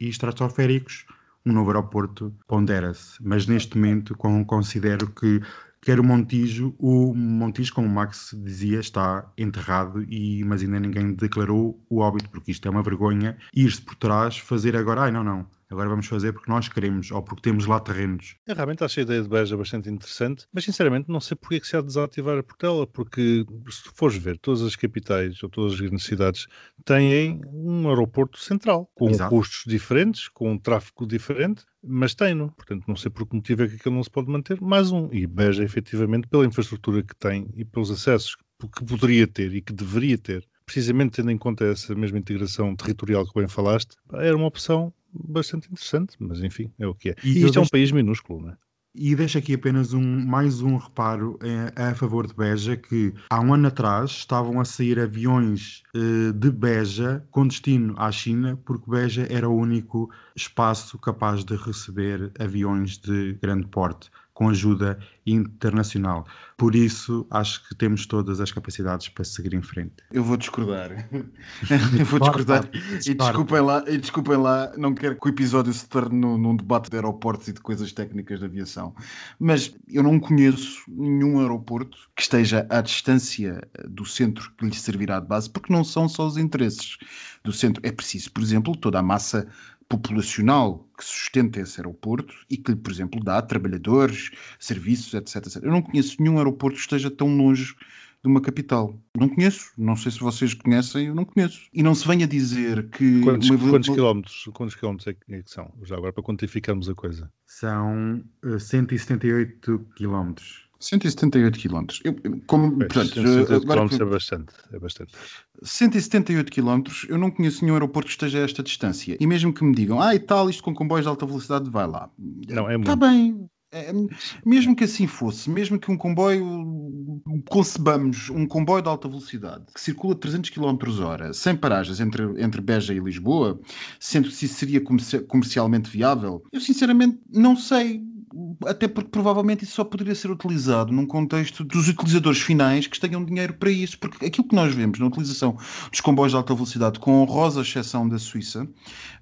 Speaker 2: estratosféricos, um novo aeroporto pondera-se, mas neste momento considero que quer o Montijo. O Montijo, como o Max dizia, está enterrado, e, mas ainda ninguém declarou o óbito, porque isto é uma vergonha. Ir-se por trás, fazer agora, ai não, não, agora vamos fazer porque nós queremos ou porque temos lá terrenos.
Speaker 3: Eu realmente acho a ideia de Beja bastante interessante, mas sinceramente não sei porque é que se há de desativar a Portela, porque se fores ver, todas as capitais ou todas as grandes cidades têm um aeroporto central, com
Speaker 2: Exato.
Speaker 3: custos diferentes, com um tráfego diferente, mas tem-no. Portanto, não sei por que motivo é que aquilo não se pode manter. Mais um. E Beja, efetivamente, pela infraestrutura que tem e pelos acessos que poderia ter e que deveria ter, precisamente tendo em conta essa mesma integração territorial que bem falaste, era uma opção bastante interessante, mas enfim, é o que é.
Speaker 2: E
Speaker 3: E, isto é um país minúsculo, não é?
Speaker 2: E deixo aqui apenas um, mais um reparo eh, a favor de Beja, que há um ano atrás estavam a sair aviões eh, de Beja com destino à China, porque Beja era o único espaço capaz de receber aviões de grande porte, com ajuda internacional. Por isso, acho que temos todas as capacidades para seguir em frente.
Speaker 6: Eu vou discordar. Eu vou discordar. E desculpem lá, e desculpem lá, não quero que o episódio se torne num, num debate de aeroportos e de coisas técnicas de aviação. Mas eu não conheço nenhum aeroporto que esteja à distância do centro que lhe servirá de base, porque não são só os interesses do centro. É preciso, por exemplo, toda a massa populacional que sustenta esse aeroporto e que, por exemplo, dá a trabalhadores, serviços, etc, etc. Eu não conheço nenhum aeroporto que esteja tão longe de uma capital. Não conheço. Não sei se vocês conhecem, eu não conheço. E não se venha dizer que...
Speaker 3: Quantos,
Speaker 6: uma-
Speaker 3: quantos quilómetros, quantos quilómetros é que, é que são? Já agora para quantificarmos a coisa.
Speaker 2: São eh, 178 quilómetros.
Speaker 6: 178 quilómetros. Eu, como,
Speaker 3: Pois,
Speaker 6: portanto,
Speaker 3: 178
Speaker 6: agora
Speaker 3: quilómetros
Speaker 6: que-
Speaker 3: é bastante, é bastante.
Speaker 6: 178 quilómetros, eu não conheço nenhum aeroporto que esteja a esta distância. E mesmo que me digam, ah, e tal, isto com comboios de alta velocidade, vai lá.
Speaker 3: Não, é
Speaker 6: Está
Speaker 3: muito.
Speaker 6: bem. É, mesmo que assim fosse, mesmo que um comboio, concebamos um comboio de alta velocidade que circula a 300 km hora, sem paragens entre, entre Beja e Lisboa, sendo que se isso seria comerci- comercialmente viável, eu sinceramente não sei. Até porque provavelmente isso só poderia ser utilizado num contexto dos utilizadores finais que tenham dinheiro para isso, porque aquilo que nós vemos na utilização dos comboios de alta velocidade, com honrosa exceção da Suíça,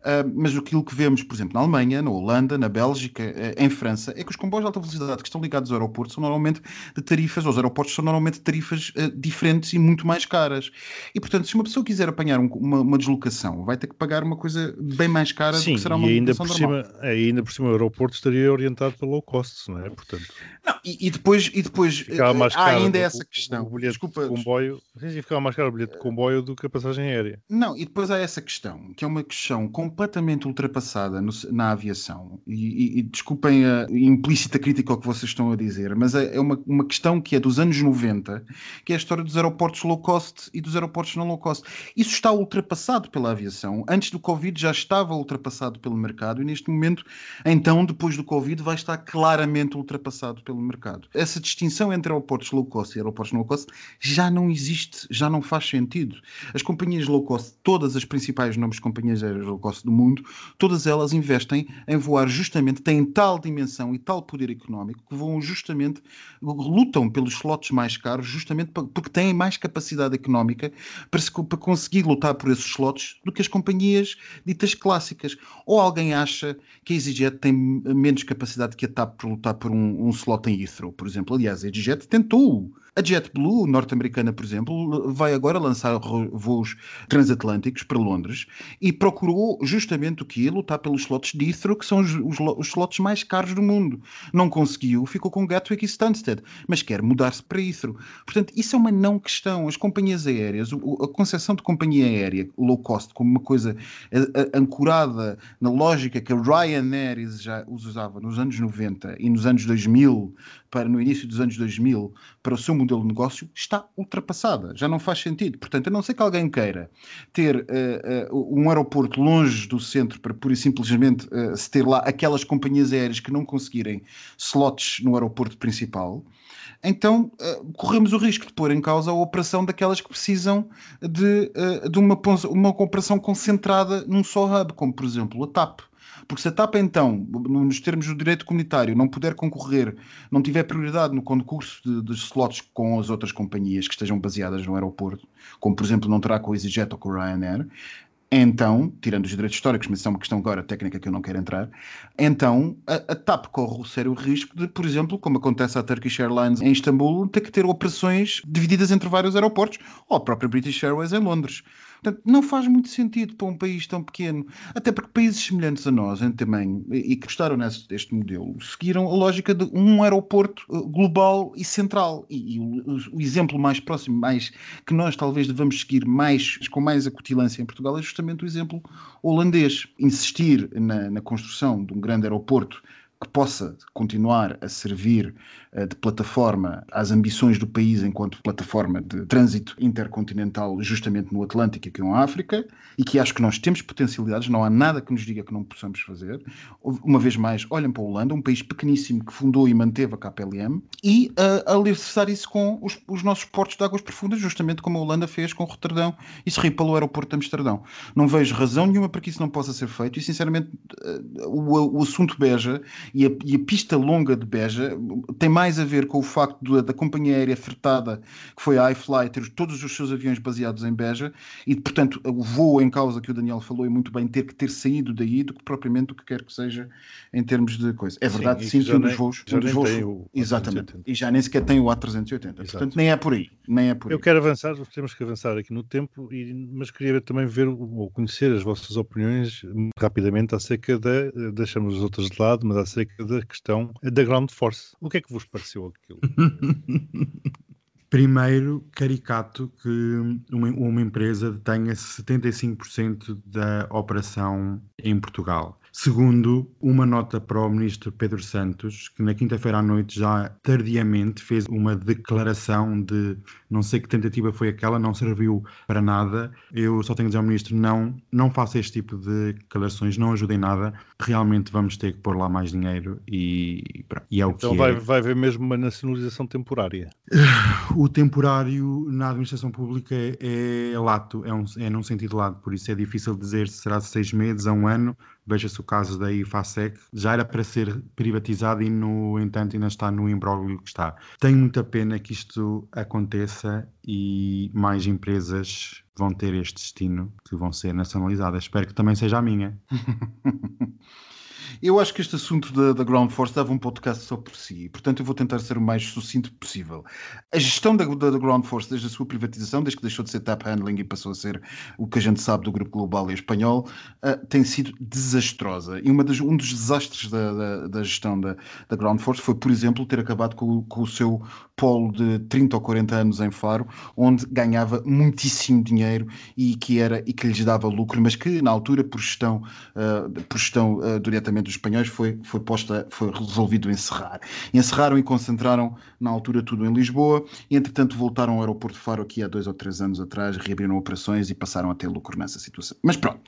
Speaker 6: ah, mas aquilo que vemos, por exemplo, na Alemanha, na Holanda, na Bélgica, eh, em França, é que os comboios de alta velocidade que estão ligados ao aeroporto são normalmente de tarifas, os aeroportos são normalmente de tarifas eh, diferentes e muito mais caras. E, portanto, se uma pessoa quiser apanhar um- uma, uma deslocação, vai ter que pagar uma coisa bem mais cara
Speaker 3: Sim,
Speaker 6: do que será
Speaker 3: e
Speaker 6: uma
Speaker 3: ainda
Speaker 6: deslocação
Speaker 3: por,
Speaker 6: normal.
Speaker 3: cima, é, e ainda por cima o aeroporto estaria orientado para low cost, não é? Portanto,
Speaker 6: Não, e, e depois, e depois eh, há ainda
Speaker 3: o-
Speaker 6: essa questão.
Speaker 3: O bilhete
Speaker 6: Desculpa,
Speaker 3: de comboio, ficava mais caro o bilhete de comboio do que a passagem aérea.
Speaker 6: Não, e depois há essa questão, que é uma questão completamente ultrapassada no- na aviação, e, e- e desculpem a implícita crítica ao que vocês estão a dizer, mas é, é uma, uma questão que é dos anos 90, que é a história dos aeroportos low cost e dos aeroportos não low cost. Isso está ultrapassado pela aviação. Antes do Covid já estava ultrapassado pelo mercado, e neste momento, então, depois do Covid, vai estar claramente ultrapassado pelo mercado. Essa distinção entre aeroportos low cost e aeroportos low cost já não existe, já não faz sentido. As companhias low cost, todas as principais nomes de companhias aéreas low cost do mundo, todas elas investem em voar justamente, têm tal dimensão e tal poder económico que voam justamente, lutam pelos slots mais caros, justamente porque têm mais capacidade económica para, se- para conseguir lutar por esses slots do que as companhias ditas clássicas. Ou alguém acha que a EasyJet tem menos capacidade que TAP para lutar por um, um slot em Heathrow, por exemplo. Aliás, a EasyJet tentou. A JetBlue, norte-americana, por exemplo, vai agora lançar voos transatlânticos para Londres e procurou justamente o que? Lutar pelos slots de Heathrow, que são os, os, os slots mais caros do mundo. Não conseguiu, ficou com Gatwick e Stansted, mas quer mudar-se para Heathrow. Portanto, isso é uma não questão. As companhias aéreas, a concepção de companhia aérea low cost como uma coisa ancorada na lógica que a Ryanair já usava nos anos 90 e nos anos 2000, para no início dos anos 2000, para o seu modelo de negócio, está ultrapassada. Já não faz sentido. Portanto, a não ser que alguém queira ter eh, eh, um aeroporto longe do centro para pura e simplesmente eh, se ter lá aquelas companhias aéreas que não conseguirem slots no aeroporto principal, então corremos o risco de pôr em causa a operação daquelas que precisam de, de uma, uma operação concentrada num só hub, como por exemplo a TAP. Porque se a TAP, então, nos termos do direito comunitário, não puder concorrer, não tiver prioridade no concurso de, de slots com as outras companhias que estejam baseadas no aeroporto, como por exemplo não terá com a EasyJet ou com a Ryanair, então, tirando os direitos históricos, mas isso é uma questão agora técnica que eu não quero entrar, então a, a TAP corre o sério risco de, por exemplo, como acontece à Turkish Airlines em Istambul, ter que ter operações divididas entre vários aeroportos, ou a própria British Airways em Londres. Portanto, não faz muito sentido para um país tão pequeno, até porque países semelhantes a nós em tamanho e que gostaram deste modelo seguiram a lógica de um aeroporto eh, global e central. E, e o, o, exemplo mais próximo, mais que nós talvez devamos seguir mais com mais acutilância em Portugal é justamente o exemplo holandês. Insistir na, na construção de um grande aeroporto que possa continuar a servir uh, de plataforma às ambições do país enquanto plataforma de trânsito intercontinental justamente no Atlântico e aqui na África e que acho que nós temos potencialidades, não há nada que nos diga que não possamos fazer. Uma vez mais, olhem para a Holanda, um país pequeníssimo que fundou e manteve a KPLM e uh, alicerçar isso com os, os, nossos portos de águas profundas, justamente como a Holanda fez com Roterdão e Schiphol, o aeroporto de Amsterdão. Não vejo razão nenhuma para que isso não possa ser feito e, sinceramente, uh, o, o assunto Beja e a, e a, pista longa de Beja tem mais a ver com o facto de, da companhia aérea fretada, que foi a iFly, ter todos os seus aviões baseados em Beja, e portanto o voo em causa que o Daniel falou é muito bem ter que ter saído daí do que propriamente o que quer que seja em termos de coisa. É verdade, sim, sim que um dos voos. Um dos voos o exatamente. E já nem sequer tem o A380. Exato. Portanto, nem é por aí. Nem é por
Speaker 3: Eu quero avançar, temos que avançar aqui no tempo, e, mas queria também ver ou conhecer as vossas opiniões rapidamente acerca da. Deixamos os outros de lado, mas acerca da questão da Ground Force. O que é que vos pareceu aquilo?
Speaker 2: Primeiro, caricato que uma, uma empresa tenha 75% da operação em Portugal. Segundo, uma nota para o ministro Pedro Santos, que na quinta-feira à noite já tardiamente fez uma declaração de não sei que tentativa foi aquela, não serviu para nada. Eu só tenho a dizer ao ministro: não, não faça este tipo de declarações, não ajude em nada. Realmente vamos ter que pôr lá mais dinheiro e, e é o
Speaker 3: então
Speaker 2: que
Speaker 3: vai,
Speaker 2: é.
Speaker 3: vai haver mesmo uma nacionalização temporária.
Speaker 2: O temporário na administração pública é, é lato, é, um, é num sentido lato, por isso é difícil dizer se será seis meses a um ano Veja-se o caso da IFASEC, já era para ser privatizado e, no entanto, ainda está no imbróglio que está. Tenho muita pena que isto aconteça e mais empresas vão ter este destino, que vão ser nacionalizadas. Espero que também seja a minha.
Speaker 6: Eu acho que este assunto da, da, Ground Force dava um podcast só por si, portanto eu vou tentar ser o mais sucinto possível. A gestão da, da, da Ground Force, desde a sua privatização, desde que deixou de ser tap handling e passou a ser o que a gente sabe do Grupo Global e Espanhol, uh, tem sido desastrosa. E uma das, um dos desastres da, da gestão da, Ground Force foi, por exemplo, ter acabado com, com o seu polo de 30 ou 40 anos em Faro, onde ganhava muitíssimo dinheiro e que, era, e que lhes dava lucro, mas que na altura, por gestão, uh, por gestão uh, diretamente dos espanhóis, foi, foi, posta, foi resolvido encerrar. Encerraram e concentraram na altura tudo em Lisboa e, entretanto, voltaram ao aeroporto de Faro aqui há dois ou três anos atrás, reabriram operações e passaram a ter lucro nessa situação. Mas pronto,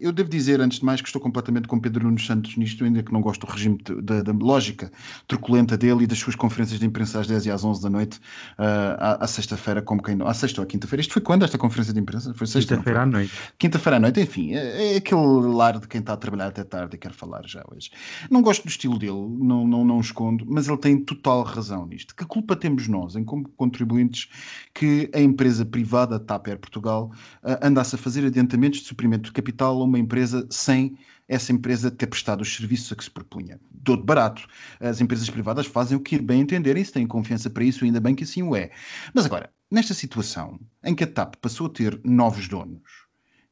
Speaker 6: eu devo dizer, antes de mais, que estou completamente com Pedro Nunes Santos nisto, ainda que não gosto do regime da, da lógica truculenta dele e das suas conferências de imprensa às 10 e às 11 da noite, uh, à, à sexta-feira, como quem não. À sexta ou à quinta-feira. Isto foi quando esta conferência de imprensa? Foi sexta?
Speaker 2: Quinta-feira à noite.
Speaker 6: Quinta-feira à noite, enfim, é, é, aquele lar de quem está a trabalhar até tarde e quer falar já hoje. Não gosto do estilo dele, não, não, não escondo, mas ele tem total razão nisto. Que culpa temos nós, em como contribuintes, que a empresa privada, TAP Air Portugal, uh, andasse a fazer adiantamentos de suprimento de capital a uma empresa sem essa empresa ter prestado os serviços a que se propunha. Todo barato. As empresas privadas fazem o que bem entenderem, se têm confiança para isso, ainda bem que assim o é. Mas agora, nesta situação em que a TAP passou a ter novos donos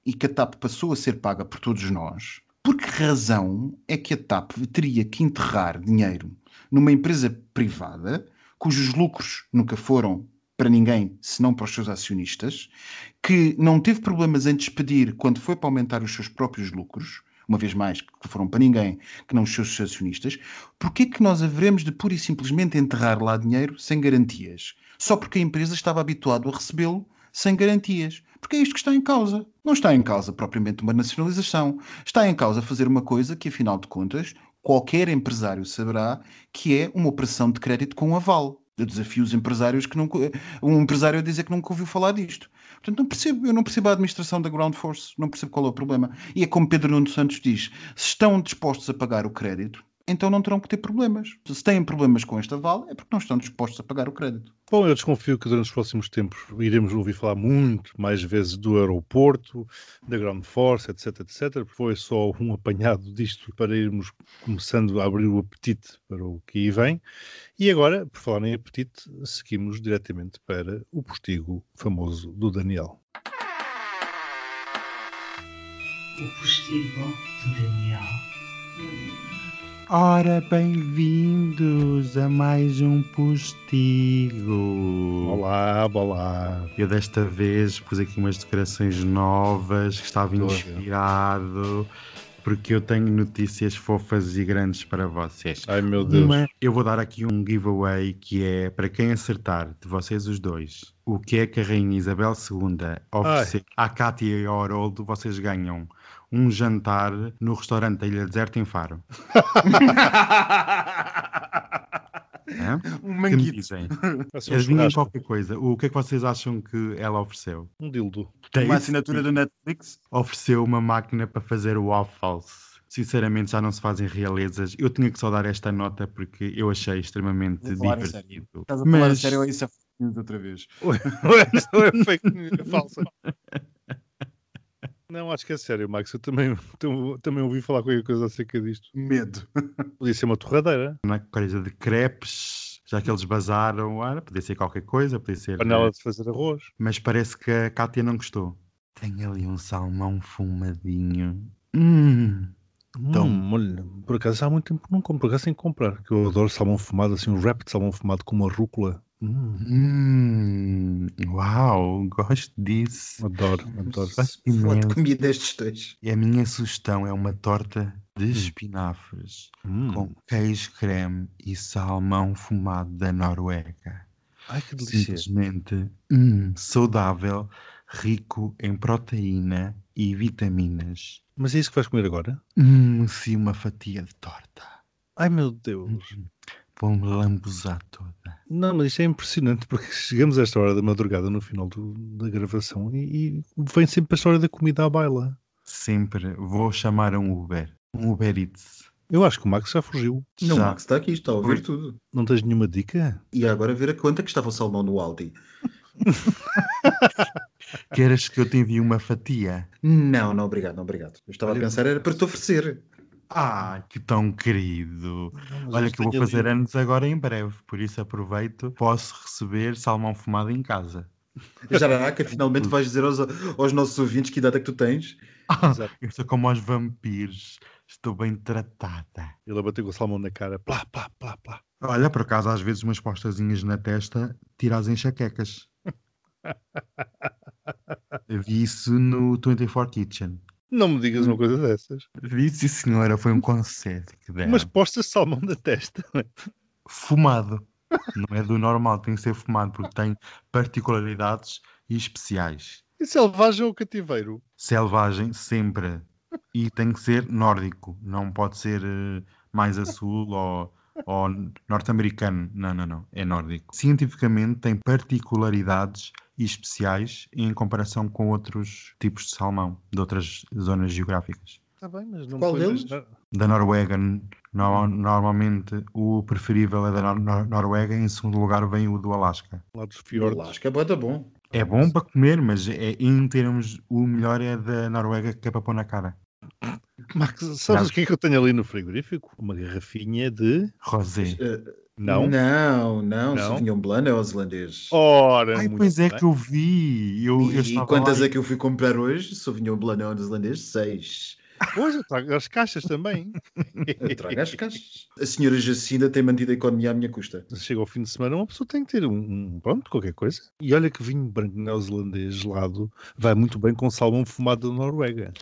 Speaker 6: e que a TAP passou a ser paga por todos nós, por que razão é que a TAP teria que enterrar dinheiro numa empresa privada cujos lucros nunca foram para ninguém, senão para os seus acionistas, que não teve problemas em despedir quando foi para aumentar os seus próprios lucros, uma vez mais, que foram para ninguém, que não os seus acionistas, porquê que nós haveremos de pura e simplesmente enterrar lá dinheiro sem garantias? Só porque a empresa estava habituada a recebê-lo sem garantias. Porque é isto que está em causa. Não está em causa propriamente uma nacionalização. Está em causa fazer uma coisa que, afinal de contas, qualquer empresário saberá que é uma operação de crédito com aval. Eu desafio os empresários que nunca. Um empresário a dizer que nunca ouviu falar disto. Portanto, não percebo, eu não percebo a administração da Ground Force, não percebo qual é o problema. E é como Pedro Nuno Santos diz: se estão dispostos a pagar o crédito, então não terão que ter problemas. Se têm problemas com este aval, é porque não estão dispostos a pagar o crédito.
Speaker 3: Bom, eu desconfio que durante os próximos tempos iremos ouvir falar muito mais vezes do aeroporto, da Ground Force, etc, etc. Foi só um apanhado disto para irmos começando a abrir o apetite para o que aí vem. E agora, por falar em apetite, seguimos diretamente para o postigo famoso do Daniel.
Speaker 1: O postigo do Daniel.
Speaker 2: Ora, bem-vindos a mais um postigo.
Speaker 3: Olá, olá.
Speaker 2: Eu desta vez pus aqui umas decorações novas, que estava
Speaker 3: Estou
Speaker 2: inspirado, porque eu tenho notícias fofas e grandes para vocês.
Speaker 3: Ai meu Deus.
Speaker 2: Uma, eu vou dar aqui um giveaway que é para quem acertar, de vocês os dois, o que é que a Rainha Isabel II ofereceu à Cátia e ao Haroldo, vocês ganham um jantar no restaurante da Ilha Deserta em Faro. Hã?
Speaker 6: Um
Speaker 2: Que me
Speaker 6: manguito.
Speaker 2: Adivinhem qualquer coisa. O que é que vocês acham que ela ofereceu?
Speaker 3: um dildo.
Speaker 6: Uma assinatura do Netflix.
Speaker 2: Ofereceu uma máquina para fazer waffles. Sinceramente, já não se fazem realezas. Eu tinha que só dar esta nota porque eu achei extremamente divertido.
Speaker 6: Estás a falar a
Speaker 2: Mas-
Speaker 6: sério ou isso é outra vez?
Speaker 3: Esta é fake news, é falsa. Não, acho que é sério, Max. Eu também, tam- também ouvi falar qualquer coisa acerca disto.
Speaker 6: Medo.
Speaker 3: Podia ser uma torradeira,
Speaker 2: Uma coisa de crepes, já que eles basaram. Ah, podia ser qualquer coisa, podia ser.
Speaker 3: panela
Speaker 2: eh,
Speaker 3: de fazer arroz.
Speaker 2: Mas parece que a Cátia não gostou. Tem ali um salmão fumadinho. Hum. Então-
Speaker 3: Hum, olha, por acaso há muito tempo que não compro, por acaso que comprar, que eu adoro salmão fumado, assim, um wrap de salmão fumado com uma rúcula. Hum,
Speaker 2: Hum. Uau, gosto disso.
Speaker 3: adoro, adoro.
Speaker 2: Gosto
Speaker 6: de comida destes dois.
Speaker 2: E a minha sugestão é uma torta de espinafres
Speaker 3: Hum.
Speaker 2: com queijo creme e salmão fumado da Noruega.
Speaker 3: Ai, que delícia.
Speaker 2: Simplesmente hum, saudável, rico em proteína e vitaminas.
Speaker 3: Mas é isso que vais comer agora?
Speaker 2: Hum, sim, uma fatia de torta.
Speaker 3: Ai, meu Deus.
Speaker 2: Vou-me lambuzar toda.
Speaker 3: Não, mas isto é impressionante, porque chegamos a esta hora da madrugada, no final do- da gravação, e, e vem sempre a história da comida à baila.
Speaker 2: Sempre vou chamar um Uber. Um Uber Eats.
Speaker 3: Eu acho que o Max já fugiu.
Speaker 6: Não,
Speaker 2: Já.
Speaker 6: Max está aqui, está a ouvir tudo.
Speaker 3: Não tens nenhuma dica?
Speaker 6: E agora ver a conta que estava o salmão no Aldi.
Speaker 2: Queres que eu te envie uma fatia?
Speaker 6: Não, não, obrigado, não, obrigado. Eu estava
Speaker 2: Olha-
Speaker 6: a pensar, era para te oferecer.
Speaker 2: Ah, que tão querido.
Speaker 3: Mas
Speaker 2: Olha que eu vou fazer
Speaker 3: ali-
Speaker 2: anos agora em breve, por isso aproveito. Posso receber salmão fumado em casa.
Speaker 6: Jaraca, finalmente vais dizer aos, aos nossos ouvintes que idade é que tu tens.
Speaker 3: Exato.
Speaker 2: Eu sou como aos vampiros. Estou bem tratada.
Speaker 3: Ele a bater com o salmão na cara. Plá, plá, plá, plá.
Speaker 2: Olha, por acaso, às vezes umas postazinhas na testa tira as enxaquecas. Eu vi isso no 24 Kitchen.
Speaker 3: Não me digas uma coisa dessas.
Speaker 2: Sim, senhora, foi um conceito que deram.
Speaker 3: Mas postas salmão na testa.
Speaker 2: Fumado. Não é do normal, tem que ser fumado, porque tem particularidades especiais.
Speaker 3: E selvagem ou cativeiro?
Speaker 2: Selvagem, sempre. E tem que ser nórdico. Não pode ser eh, mais a sul ou, ou norte-americano. Não, não, não. É nórdico. Cientificamente tem particularidades especiais em comparação com outros tipos de salmão de outras zonas geográficas.
Speaker 3: Está bem, mas não
Speaker 6: Qual deles?
Speaker 2: Da Noruega, no- normalmente o preferível é da Nor- Nor- Noruega, em segundo lugar vem o do Alasca.
Speaker 3: Lá dos fiordes.
Speaker 6: acho que é bom.
Speaker 2: É bom para comer, mas é, em termos, o melhor é da Noruega que é para pôr na cara.
Speaker 3: Max, sabes o que é que eu tenho ali no frigorífico? Uma garrafinha de.
Speaker 2: Rosé.
Speaker 6: Eh,
Speaker 3: Não?
Speaker 6: Não, não.
Speaker 3: Não?
Speaker 6: Sauvignon Blanc é holandês.
Speaker 3: Ora,
Speaker 2: Ai, pois é
Speaker 3: bem.
Speaker 2: que eu vi. Eu, eu
Speaker 6: e
Speaker 2: estava
Speaker 6: quantas
Speaker 2: lá
Speaker 6: é que eu fui comprar hoje? Sauvignon Blanc é neozelandês? Seis.
Speaker 3: Pois, eu trago as caixas também.
Speaker 6: Eu trago as caixas. A senhora Jacinda tem mantido a economia à minha custa.
Speaker 3: Chega ao fim de semana, uma pessoa tem que ter um, um- pronto, qualquer coisa. E olha que vinho branco neozelandês gelado vai muito bem com salmão fumado da Noruega.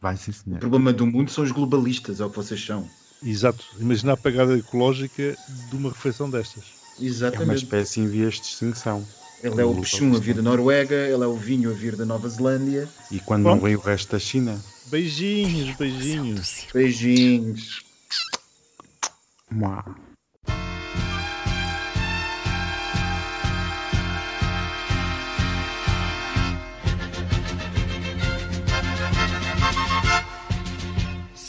Speaker 2: Vai sim,
Speaker 6: O
Speaker 2: senhor.
Speaker 6: problema do mundo são os globalistas, é o que vocês são.
Speaker 3: Exato. Imagina a pegada ecológica de uma refeição destas.
Speaker 2: É uma
Speaker 6: Exatamente.
Speaker 2: espécie em vias de extinção.
Speaker 6: Ele é o peixum a vir da Noruega, ele é o vinho a vir da Nova Zelândia.
Speaker 2: E quando
Speaker 3: Bom.
Speaker 2: não vem o resto da China?
Speaker 3: Beijinhos, beijinhos.
Speaker 6: Beijinhos.
Speaker 2: Mua.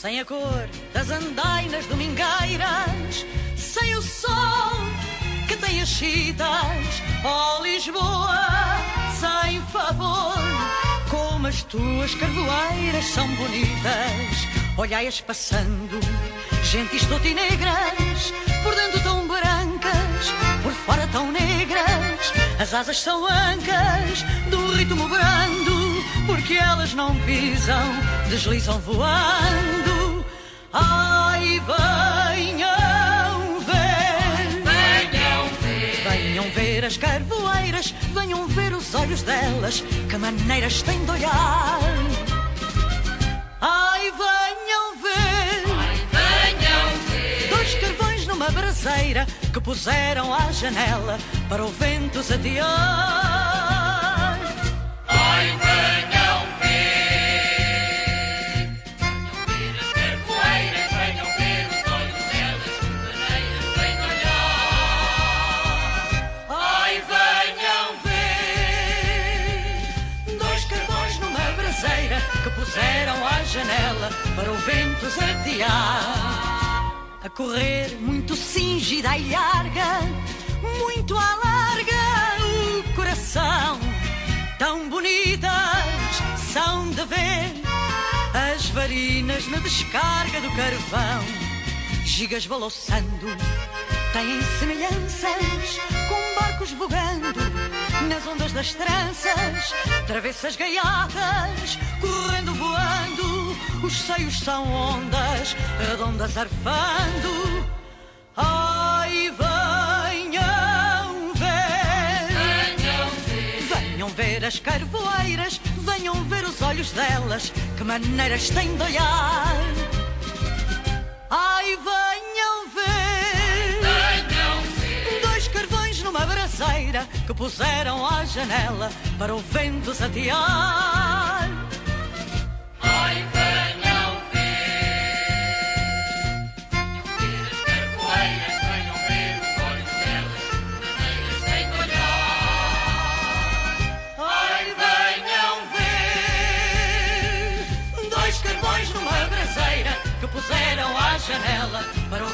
Speaker 8: Sem a cor das andainas domingueiras, sem o sol que tem as chitas, ó Lisboa, sem favor, como as tuas carvoeiras são bonitas, olhai-as passando, gentis totinegras, por dentro tão brancas, por fora tão negras, as asas são ancas do ritmo brando, porque elas não pisam, deslizam voando. Ai, venham ver, venham ver, venham ver as carvoeiras, venham ver os olhos delas, que maneiras têm de olhar. Ai, venham ver, venham ver, dois carvões numa braseira que puseram à janela para o vento zatear. Puseram à janela para o vento zatear a correr muito cingida e larga, muito à larga o coração. Tão bonitas são de ver as varinas na descarga do carvão, gigas balouçando, têm semelhanças com barcos bogando nas ondas das tranças, travessas gaiatas, correndo voando, os seios são ondas, redondas arfando. Ai, venham ver, venham ver as carvoeiras, venham ver os olhos delas, que maneiras têm de olhar. Ai, venham numa braseira que puseram à janela para o vento zatear. Ai, venham ver, venham ver as carvoeiras, venham ver os olhos delas, de olhar. Ai, venham ver, dois carvões numa braseira que puseram à janela para o